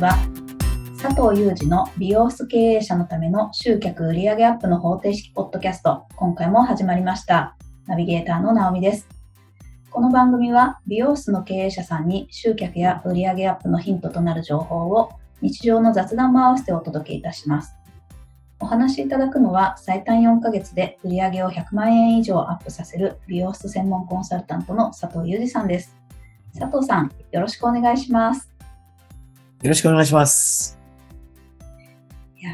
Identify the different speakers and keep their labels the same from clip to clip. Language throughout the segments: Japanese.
Speaker 1: は佐藤裕二の美容室経営者のための集客売上アップの方程式ポッドキャスト今回も始まりました。ナビゲーターの直美です。この番組は美容室の経営者さんに集客や売上アップのヒントとなる情報を日常の雑談も合わせてお届けいたします。お話しいただくのは最短4ヶ月で売上を100万円以上アップさせる美容室専門コンサルタントの佐藤裕二さんです。佐藤さんよろしくお願いします。
Speaker 2: よろしくお願いします
Speaker 1: いや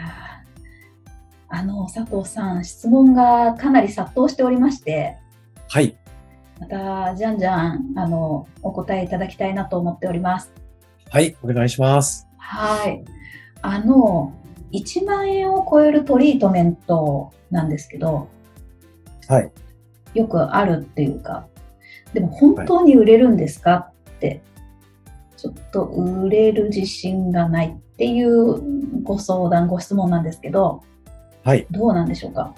Speaker 1: あの、佐藤さん、質問がかなり殺到しておりまして、
Speaker 2: はい。
Speaker 1: また、じゃんじゃん、あの、お答えいただきたいなと思っております。
Speaker 2: はい、お願いします。
Speaker 1: はい。あの、1万円を超えるトリートメントなんですけど、
Speaker 2: はい。
Speaker 1: よくあるっていうか、でも本当に売れるんですか、はい、って、ちょっと売れる自信がないっていうご相談、ご質問なんですけど、
Speaker 2: はい。
Speaker 1: どうなんでしょうか？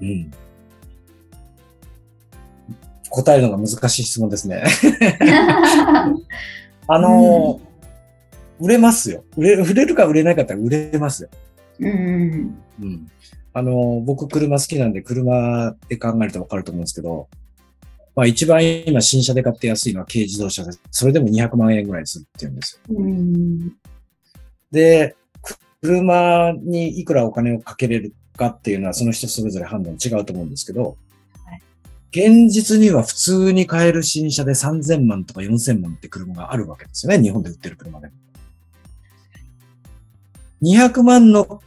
Speaker 2: うん。答えるのが難しい質問ですね。あの、うん、売れますよ。売れ売れるか売れないかって売れますよ。
Speaker 1: うん。
Speaker 2: うん。あの、僕車好きなんで車で考えるとわかると思うんですけど、まあ一番今新車で買って安いのは軽自動車で、それでも200万円ぐらいするっていうんです
Speaker 1: よ。うん
Speaker 2: で、車にいくらお金をかけれるかっていうのはその人それぞれ判断違うと思うんですけど、はい、現実には普通に買える新車で3000万とか4000万って車があるわけですよね。日本で売ってる車でも。200万の、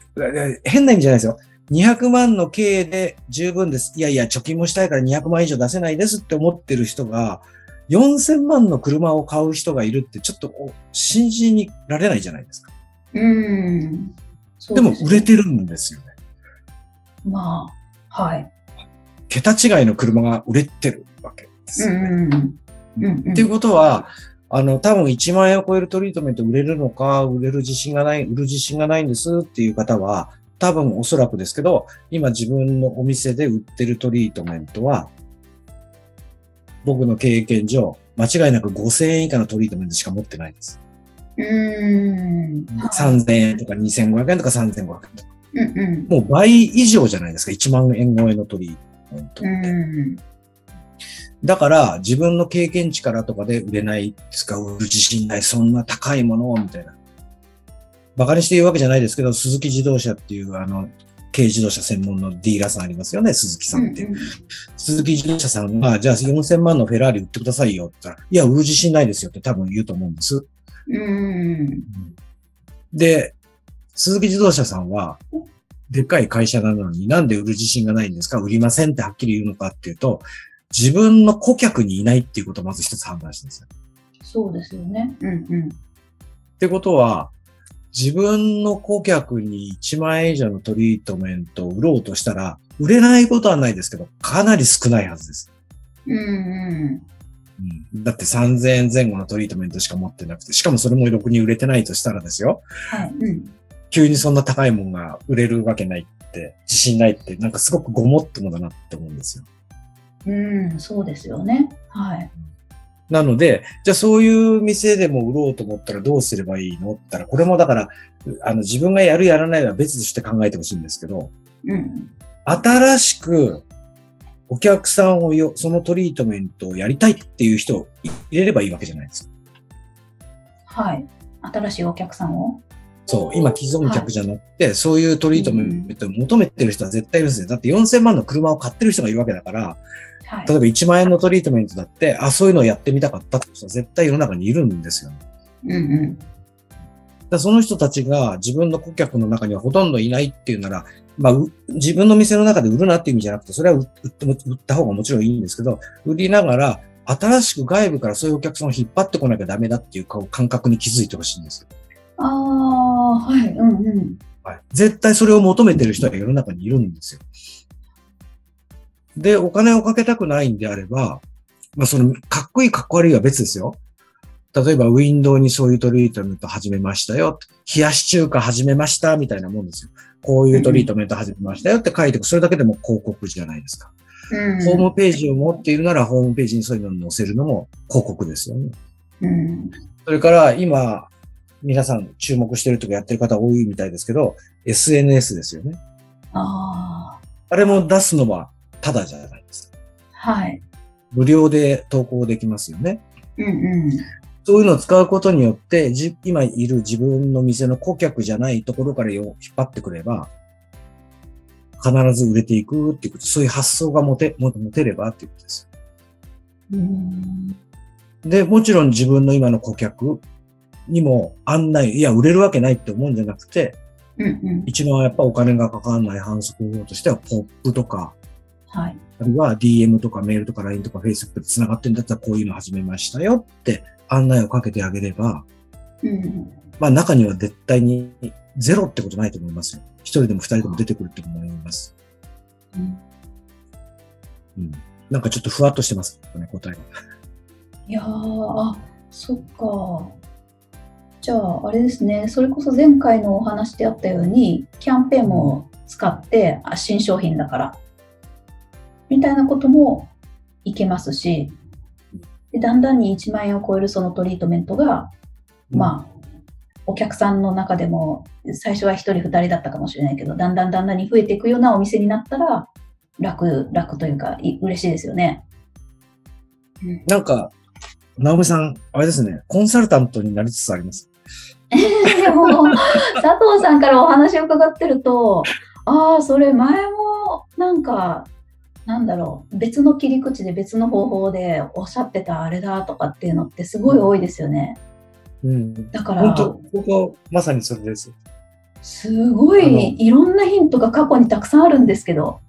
Speaker 2: 変な意味じゃないですよ。200万の経営で十分です。いやいや、貯金もしたいから200万以上出せないですって思ってる人が、4000万の車を買う人がいるってちょっと信じにられないじゃないですか。
Speaker 1: うん。
Speaker 2: でも売れてるんですよね。
Speaker 1: まあ、はい。
Speaker 2: 桁違いの車が売れてるわけですよね。っていうことは、あの、多分1万円を超えるトリートメント売れるのか、売れる自信がない、売る自信がないんですっていう方は、多分おそらくですけど、今自分のお店で売ってるトリートメントは、僕の経験上、間違いなく5000円以下のトリートメントしか持ってないです。
Speaker 1: うん。
Speaker 2: 3000円とか2500円とか3500円とか。
Speaker 1: うんうん、
Speaker 2: もう倍以上じゃないですか、1万円超えのトリートメントって。
Speaker 1: うん
Speaker 2: だから、自分の経験値からとかで売れない使う自信ない、そんな高いものを、みたいな。馬鹿にして言うわけじゃないですけど、鈴木自動車っていう、あの、軽自動車専門のディーラーさんありますよね、鈴木さんっていう。うんうん、鈴木自動車さんが、じゃあ4000万のフェラーリ売ってくださいよって言ったら、いや、売る自信ないですよって多分言うと思うんです。
Speaker 1: うん。
Speaker 2: で、鈴木自動車さんは、でっかい会社なのになんで売る自信がないんですか売りませんってはっきり言うのかっていうと、自分の顧客にいないっていうことをまず一つ判断してるんですよ。
Speaker 1: そうですよね。うんうん。っ
Speaker 2: てことは、自分の顧客に1万円以上のトリートメントを売ろうとしたら、売れないことはないですけど、かなり少ないはずです。
Speaker 1: うんうん。
Speaker 2: うん、だって3000円前後のトリートメントしか持ってなくて、しかもそれもろくに売れてないとしたらですよ。
Speaker 1: はい。うん、
Speaker 2: 急にそんな高いもんが売れるわけないって、自信ないって、なんかすごくごもっともだなって思うんですよ。
Speaker 1: うん、そうですよね。はい。
Speaker 2: なので、じゃあそういう店でも売ろうと思ったらどうすればいいのって言ったら、これもだから、あの自分がやるやらないは別として考えてほしいんですけど、
Speaker 1: うん、
Speaker 2: 新しくお客さんをよ、そのトリートメントをやりたいっていう人を入れればいいわけじゃないですか。
Speaker 1: はい。新しいお客さんを？
Speaker 2: そう、今既存客じゃなくて、はい、そういうトリートメントを求めてる人は絶対いるんですよ。だって4000万の車を買ってる人がいるわけだから、はい、例えば1万円のトリートメントだって、あ、そういうのをやってみたかったって人は絶対世の中にいるんですよね。
Speaker 1: うんうん。
Speaker 2: だその人たちが自分の顧客の中にはほとんどいないっていうなら、まあ、自分の店の中で売るなっていう意味じゃなくて、それは売って売った方がもちろんいいんですけど、売りながら、新しく外部からそういうお客さんを引っ張ってこなきゃダメだっていう感覚に気づいてほしいんですよ。
Speaker 1: ああ、はい、うんうん。
Speaker 2: はい。絶対それを求めてる人は世の中にいるんですよ。で、お金をかけたくないんであれば、まあその、かっこいいかっこ悪いは別ですよ。例えば、ウィンドウにそういうトリートメント始めましたよ。冷やし中華始めました、みたいなもんですよ。こういうトリートメント始めましたよって書いてそれだけでも広告じゃないですか。
Speaker 1: うん、
Speaker 2: ホームページを持っているなら、ホームページにそういうのを載せるのも広告ですよね。
Speaker 1: うん、
Speaker 2: それから、今、皆さん注目してるとかやってる方多いみたいですけど、SNS ですよね。
Speaker 1: ああ。
Speaker 2: あれも出すのはただじゃないですか。
Speaker 1: はい。
Speaker 2: 無料で投稿できますよね。
Speaker 1: うんうん。
Speaker 2: そういうのを使うことによって、じ今いる自分の店の顧客じゃないところから引っ張ってくれば、必ず売れていくっていうこと、そういう発想が持て、持てればっていうことです。
Speaker 1: うん
Speaker 2: で、もちろん自分の今の顧客にも案内、いや、売れるわけないって思うんじゃなくて、
Speaker 1: うんうん、
Speaker 2: 一番やっぱお金がかかんない反則法としては、ポップとか、
Speaker 1: はい。
Speaker 2: あるいは DM とかメールとか LINE とか Facebook で繋がってるんだったらこういうの始めましたよって案内をかけてあげれば、
Speaker 1: うん、
Speaker 2: まあ中には絶対にゼロってことないと思いますよ。一人でも二人でも出てくるって思います。
Speaker 1: うん。
Speaker 2: うん。なんかちょっとふわっとしてますね、答えが。
Speaker 1: いやー、あ、そっか。じゃあ、あれですね、それこそ前回のお話であったように、キャンペーンも使って、あ新商品だから、みたいなこともいけますし、でだんだんに1万円を超えるそのトリートメントが、うん、まあ、お客さんの中でも最初は1人2人だったかもしれないけどだんだんだんだんに増えていくようなお店になったら楽楽というか嬉しいですよね。
Speaker 2: なんか直美さんあれですねコンサルタントになりつつあります。
Speaker 1: で も佐藤さんからお話を伺ってるとああそれ前もなんかなんだろう別の切り口で別の方法でおっしゃってたあれだとかっていうのってすごい多いですよね。
Speaker 2: うん、
Speaker 1: だから
Speaker 2: 本当ここまさにそれです。
Speaker 1: すごいいろんなヒントが過去にたくさんあるんですけど。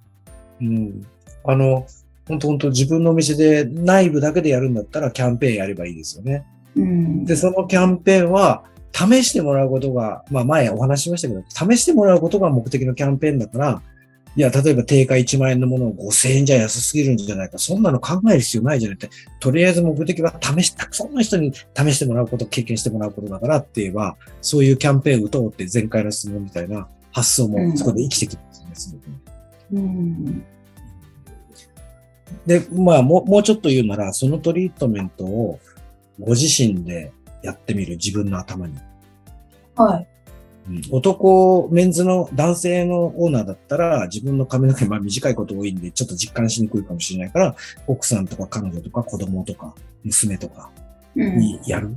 Speaker 2: うん、あの本当本当自分のお店で内部だけでやるんだったらキャンペーンやればいいですよね。
Speaker 1: うん、
Speaker 2: でそのキャンペーンは試してもらうことが、まあ前お話ししましたけど、試してもらうことが目的のキャンペーンだから、いや、例えば定価1万円のものを5000円じゃ安すぎるんじゃないか。そんなの考える必要ないじゃないって。とりあえず目的は試し、たくさんの人に試してもらうこと、経験してもらうことだからって言えば、そういうキャンペーン打とうって前回の質問みたいな発想もそこで生きてきてますね、
Speaker 1: うん。
Speaker 2: で、まあもう、もうちょっと言うなら、そのトリートメントをご自身でやってみる自分の頭に。
Speaker 1: はい。
Speaker 2: 男、メンズの男性のオーナーだったら、自分の髪の毛、まあ短いこと多いんで、ちょっと実感しにくいかもしれないから、奥さんとか彼女とか子供とか娘とかにやる。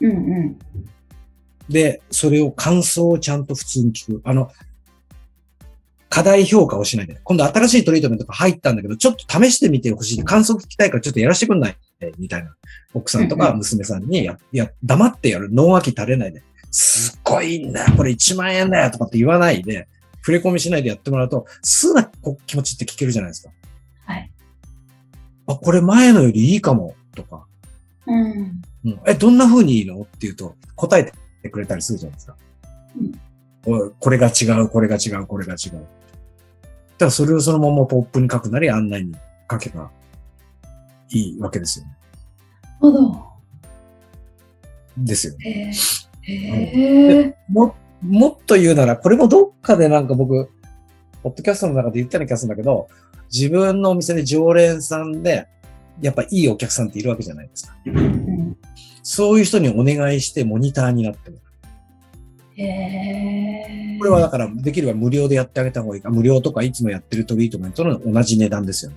Speaker 1: うん、うん、うん。
Speaker 2: で、それを感想をちゃんと普通に聞く。あの、課題評価をしないで。今度新しいトリートメントが入ったんだけど、ちょっと試してみてほしい。感想聞きたいからちょっとやらせてくんない？みたいな。奥さんとか娘さんにや、いや、黙ってやる。脳脇垂れないで。すっごいんだよ、これ1万円だよとかって言わないで、触れ込みしないでやってもらうと、すな気持ちって聞けるじゃないですか。
Speaker 1: はい。
Speaker 2: あ、これ前のよりいいかも、とか。
Speaker 1: うん。
Speaker 2: うん、え、どんな風にいいの？って言うと、答えてくれたりするじゃないですか。うん、これが違う、これが違う、これが違う。だからそれをそのままポップに書くなり案内に書けばいいわけですよね。
Speaker 1: なるほど。
Speaker 2: ですよ
Speaker 1: ね。へ
Speaker 2: ももっと言うなら、これもどっかでなんか僕、ポッドキャストの中で言ったような気がするんだけど、自分のお店で常連さんで、やっぱいいお客さんっているわけじゃないですか。
Speaker 1: うん、
Speaker 2: そういう人にお願いしてモニターになってもらう。
Speaker 1: へ
Speaker 2: これはだからできれば無料でやってあげた方がいいか。無料とかいつもやってるトリートメントの同じ値段ですよね。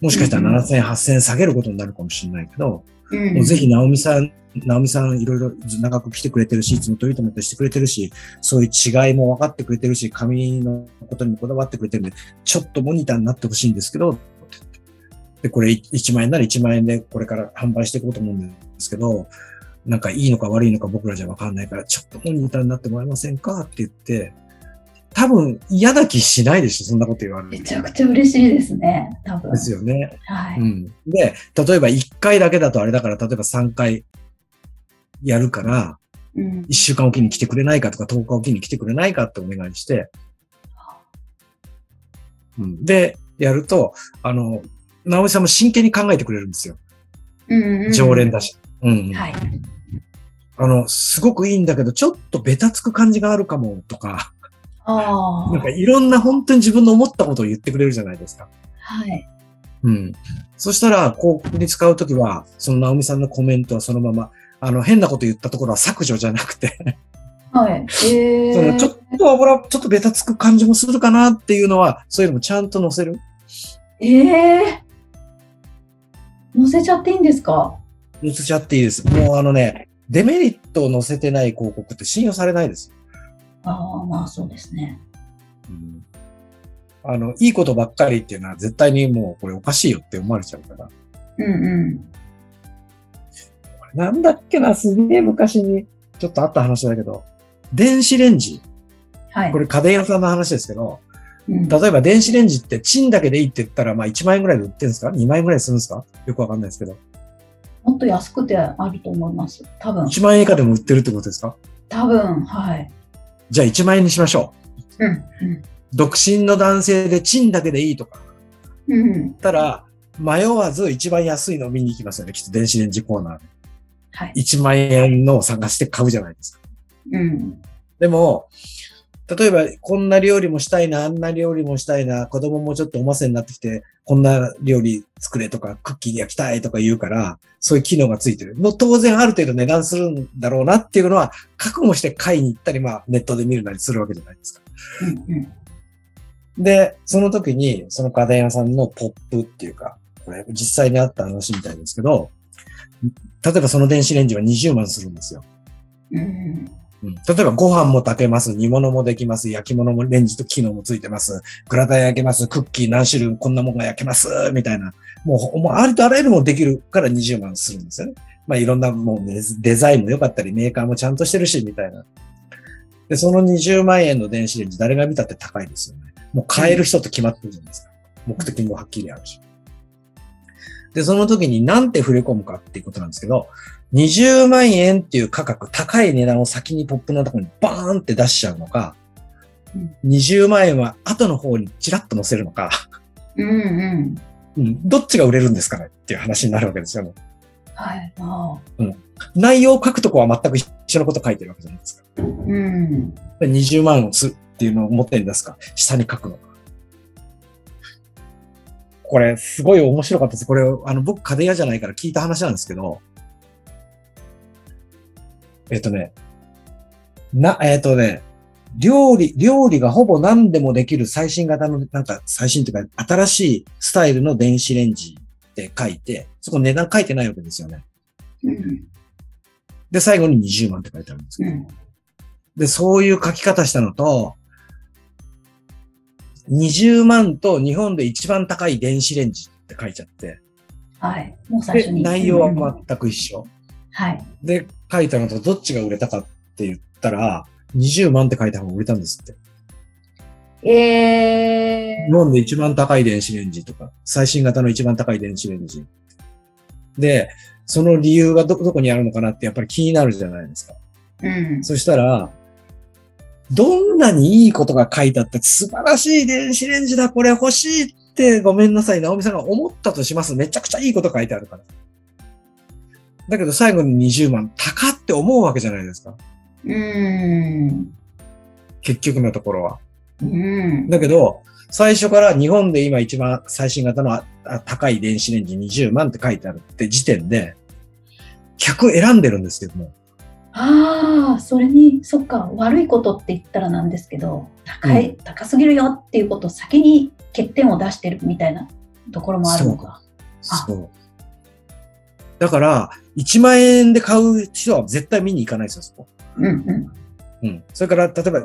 Speaker 2: もしかしたら7000円、8000円下げることになるかもしれないけど、
Speaker 1: うん、
Speaker 2: もうぜひ、直美さん直美さんいろいろ長く来てくれてるし、いつもトリートメントしてくれてるし、そういう違いも分かってくれてるし、髪のことにもこだわってくれてるんで、ちょっとモニターになってほしいんですけど、で、これ1万円なら1万円でこれから販売していこうと思うんですけど、なんかいいのか悪いのか僕らじゃ分かんないから、ちょっとモニターになってもらえませんか？って言って、多分嫌な気しないでしょ、そんなこと言われる。
Speaker 1: めちゃくちゃ嬉しいですね、多分。
Speaker 2: ですよね。
Speaker 1: はい。
Speaker 2: うん。で、例えば1回だけだとあれだから、例えば3回やるから、
Speaker 1: うん、1
Speaker 2: 週間おきに来てくれないかとか、10日おきに来てくれないかってお願いして、うん、で、やると、あの、直美さんも真剣に考えてくれるんですよ。
Speaker 1: うんうん、
Speaker 2: 常連だし。うん、
Speaker 1: はい。
Speaker 2: あの、すごくいいんだけど、ちょっとベタつく感じがあるかもとか、
Speaker 1: あ
Speaker 2: なんかいろんな本当に自分の思ったことを言ってくれるじゃないですか。
Speaker 1: はい。
Speaker 2: うん。そしたら、こうに使うときは、その直美さんのコメントはそのまま、あの、変なこと言ったところは削除じゃなくて
Speaker 1: はい。え
Speaker 2: ー、そのちょっと油、ちょっとベタつく感じもするかなっていうのは、そういうのもちゃんと載せる？
Speaker 1: ええー、載せちゃっていいんですか？
Speaker 2: 載せちゃっていいです。もうあのね、デメリットを載せてない広告って信用されないです。
Speaker 1: ああ、まあそうですね。
Speaker 2: うん。あの、いいことばっかりっていうのは絶対にもうこれおかしいよって思われちゃうから。
Speaker 1: うんうん。
Speaker 2: なんだっけな、すげえ昔にちょっとあった話だけど、電子レンジ。はい。これ家電屋さんの話ですけど、うん、例えば電子レンジってチンだけでいいって言ったら、まあ1万円ぐらいで売ってるんですか ?2 万円ぐらいするんですか？よくわかんないですけど。
Speaker 1: と安くてあると思います。多分。
Speaker 2: 1万円以下でも売ってるってことですか？
Speaker 1: 多分、はい。
Speaker 2: じゃあ1万円にしましょ
Speaker 1: う。うん。うん、
Speaker 2: 独身の男性でチンだけでいいとか。
Speaker 1: うん。
Speaker 2: たら、迷わず一番安いのを見に行きますよね。きっと電子レンジコーナーで。
Speaker 1: はい。
Speaker 2: 1万円のを探して買うじゃないですか。
Speaker 1: うん。
Speaker 2: でも、例えば、こんな料理もしたいな、あんな料理もしたいな、子供もちょっとおませになってきて、こんな料理作れとか、クッキー焼きたいとか言うから、そういう機能がついてる。の当然ある程度値段するんだろうなっていうのは、覚悟して買いに行ったり、まあ、ネットで見るなりするわけじゃないですか。
Speaker 1: うんうん
Speaker 2: で、その時に、その家電屋さんのポップっていうか、これ実際にあった話みたいですけど、例えばその電子レンジは20万するんですよ。
Speaker 1: うん、
Speaker 2: 例えばご飯も炊けます、煮物もできます、焼き物もレンジと機能もついてます、グラタン焼けます、クッキー何種類こんなもんが焼けます、みたいな。もう、もうありとあらゆるもできるから20万するんですよね。まあいろんなもうデザインも良かったり、メーカーもちゃんとしてるし、みたいな。で、その20万円の電子レンジ、誰が見たって高いですよね。もう買える人と決まってるじゃないですか。目的もはっきりあるし。で、その時に何て触れ込むかっていうことなんですけど、20万円っていう価格、高い値段を先にポップのところにバーンって出しちゃうのか、うん、20万円は後の方にチラッと載せるのか、
Speaker 1: うんうん
Speaker 2: うん、どっちが売れるんですかねっていう話になるわけですよね。
Speaker 1: はい。あ
Speaker 2: うん、内容を書くとこは全く一緒のこと書いてるわけじゃないですか。
Speaker 1: うん、
Speaker 2: 20万をすっていうのを表に出すか、下に書くのか。これ、すごい面白かったです。これ、あの、僕、家電屋じゃないから聞いた話なんですけど、えっとね、な、えっとね、料理、料理がほぼ何でもできる最新型の、なんか最新というか新しいスタイルの電子レンジって書いて、そこ値段書いてないわけですよね。
Speaker 1: うん、
Speaker 2: で、最後に20万って書いてあるんですけど、うん、で、そういう書き方したのと、20万と日本で一番高い電子レンジって書いちゃって、
Speaker 1: はい。もう最初に。
Speaker 2: 内容は全く一緒。
Speaker 1: はい。
Speaker 2: で、書いたのとどっちが売れたかって言ったら、20万って書いた方が売れたんですって。
Speaker 1: えー。
Speaker 2: 日本で一番高い電子レンジとか、最新型の一番高い電子レンジ。で、その理由がど、どこにあるのかなってやっぱり気になるじゃないですか。
Speaker 1: うん。
Speaker 2: そしたら、どんなにいいことが書いてあって素晴らしい電子レンジだ、これ欲しいってごめんなさい、直美さんが思ったとします。めちゃくちゃいいこと書いてあるから。だけど最後に20万、高って思うわけじゃないですか。
Speaker 1: うん。
Speaker 2: 結局のところは。
Speaker 1: うん。
Speaker 2: だけど、最初から日本で今一番最新型の高い電子レンジ20万って書いてあるって時点で、客選んでるんですけども。
Speaker 1: ああ、それに、そっか、悪いことって言ったらなんですけど、高い、うん、高すぎるよっていうことを先に欠点を出してるみたいなところもあるのか。
Speaker 2: そう。だから、1万円で買う人は絶対見に行かないですよ、そこ。
Speaker 1: うんうん。
Speaker 2: うん。それから、例えば、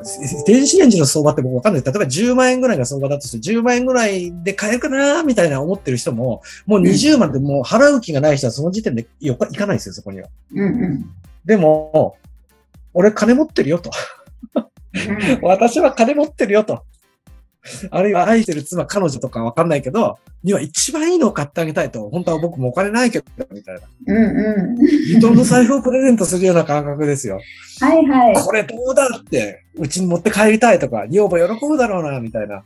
Speaker 2: 電子レンジの相場って僕わかんない。例えば10万円ぐらいが相場だとして、10万円ぐらいで買えるかなみたいな思ってる人も、もう20万でもう払う気がない人はその時点で行かないですよ、そこには。
Speaker 1: うんうん。
Speaker 2: でも、俺金持ってるよと。私は金持ってるよと。あるいは愛してる妻、彼女とかわかんないけど、には一番いいのを買ってあげたいと。本当は僕もお金ないけど、みたいな。
Speaker 1: うんうん。
Speaker 2: 人の財布をプレゼントするような感覚ですよ。
Speaker 1: はいはい。
Speaker 2: これどうだって、うちに持って帰りたいとか、女房喜ぶだろうな、みたいな。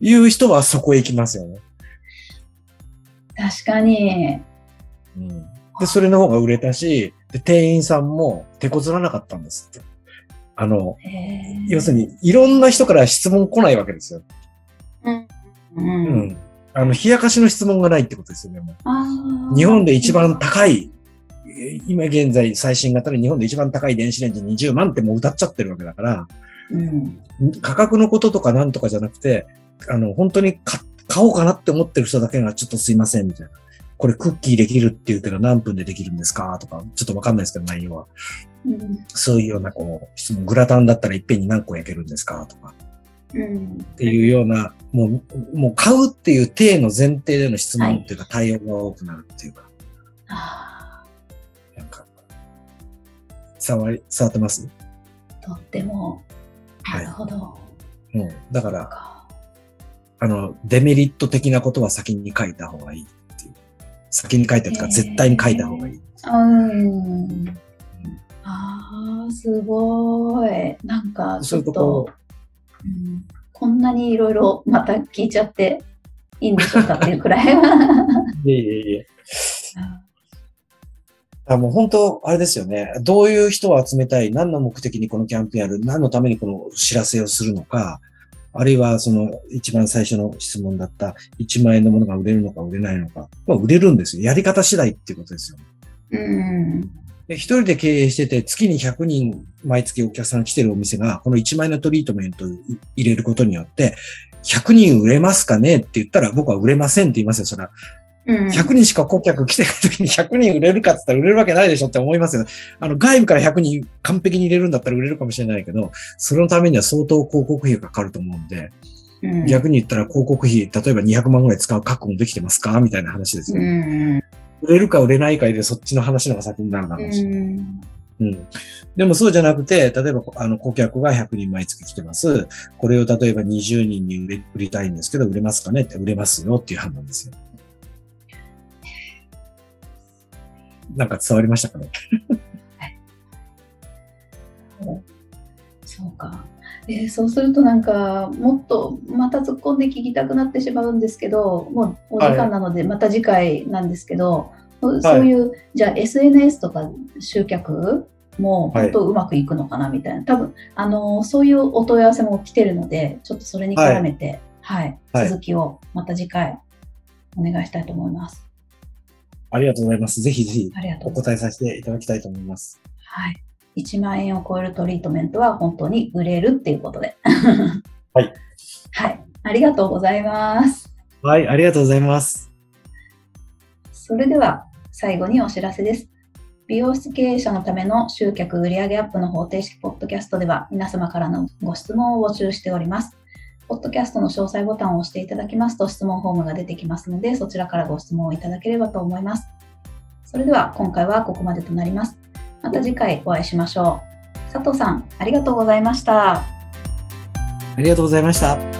Speaker 2: いう人はそこへ行きますよね。
Speaker 1: 確かに。
Speaker 2: うん。で、それの方が売れたし、で店員さんも手こずらなかったんですって。あの、要するに、いろんな人から質問来ないわけですよ。
Speaker 1: うん。
Speaker 2: うん。あの、冷やかしの質問がないってことですよね。日本で一番高い今現在最新型で日本で一番高い電子レンジ20万ってもう歌っちゃってるわけだから、うん、価格のこととかなんとかじゃなくて、あの、本当に買おうかなって思ってる人だけがちょっとすいませんみたいな。これクッキーできるって言うけど何分でできるんですかとか、ちょっとわかんないですけど内容は。うん、そういうようなこう質問、グラタンだったらいっぺんに何個焼けるんですかとか。うん、っていうような、もう、もう買うっていう体の前提での質問っていうか、対応が多くなるっていうか。はい、なんか、伝わり、伝わってます？
Speaker 1: とっても、なるほど。は
Speaker 2: い、うん。だから、あの、デメリット的なことは先に書いた方がいいっていう。先に書いたとか、絶対に書いた方がいい。うん。
Speaker 1: ああ、すごい。なんか、ちょっと、うん、こんなにいろいろまた聞いちゃっていいんでしょうかっていうくらい。いえいえいえ。
Speaker 2: あもう本当、あれですよね。どういう人を集めたい？何の目的にこのキャンペーンやる？何のためにこの知らせをするのか、あるいはその一番最初の質問だった1万円のものが売れるのか売れないのか。まあ売れるんですよ。やり方次第っていうことですよ。うん。で一人で経営してて月に100人毎月お客さん来てるお店がこの1万円のトリートメントを入れることによって100人売れますかねって言ったら僕は売れませんって言いますよ。それは。100人しか顧客来てない時に100人売れるかって言ったら売れるわけないでしょって思いますよ。あの、外部から100人完璧に入れるんだったら売れるかもしれないけど、そのためには相当広告費がかかると思うんで、うん、逆に言ったら広告費、例えば200万ぐらい使う確保できてますか？みたいな話ですよ、ね、うん、売れるか売れないかでそっちの話の方が先になるだろうし。うんうん。でもそうじゃなくて、例えば、あの、顧客が100人毎月来てます。これを例えば20人に売れ売りたいんですけど、売れますかね？って売れますよっていう判断ですよ。なんか伝わりましたかね？
Speaker 1: そうか。えー、そうするとなんかもっとまた突っ込んで聞きたくなってしまうんですけどもうお時間なのでまた次回なんですけど、はい、そういう、じゃあ SNS とか集客も本当うまくいくのかなみたいな、多分あのそういうお問い合わせも来てるのでちょっとそれに絡めて、はい、はい、続きをまた次回お願いしたいと思います。
Speaker 2: ありがとうございます。ぜひぜひお答えさせていただきたいと思います。
Speaker 1: はい。1万円を超えるトリートメントは本当に売れるっていうことで。
Speaker 2: はい。
Speaker 1: はい。ありがとうございます。
Speaker 2: はい、ありがとうございます。
Speaker 1: それでは最後にお知らせです。美容室経営者のための集客売上アップの方程式ポッドキャストでは皆様からのご質問を募集しております。ポッドキャストの詳細ボタンを押していただきますと質問フォームが出てきますので、そちらからご質問をいただければと思います。それでは今回はここまでとなります。また次回お会いしましょう。佐藤さん、ありがとうございました。あ
Speaker 2: りがとうございました。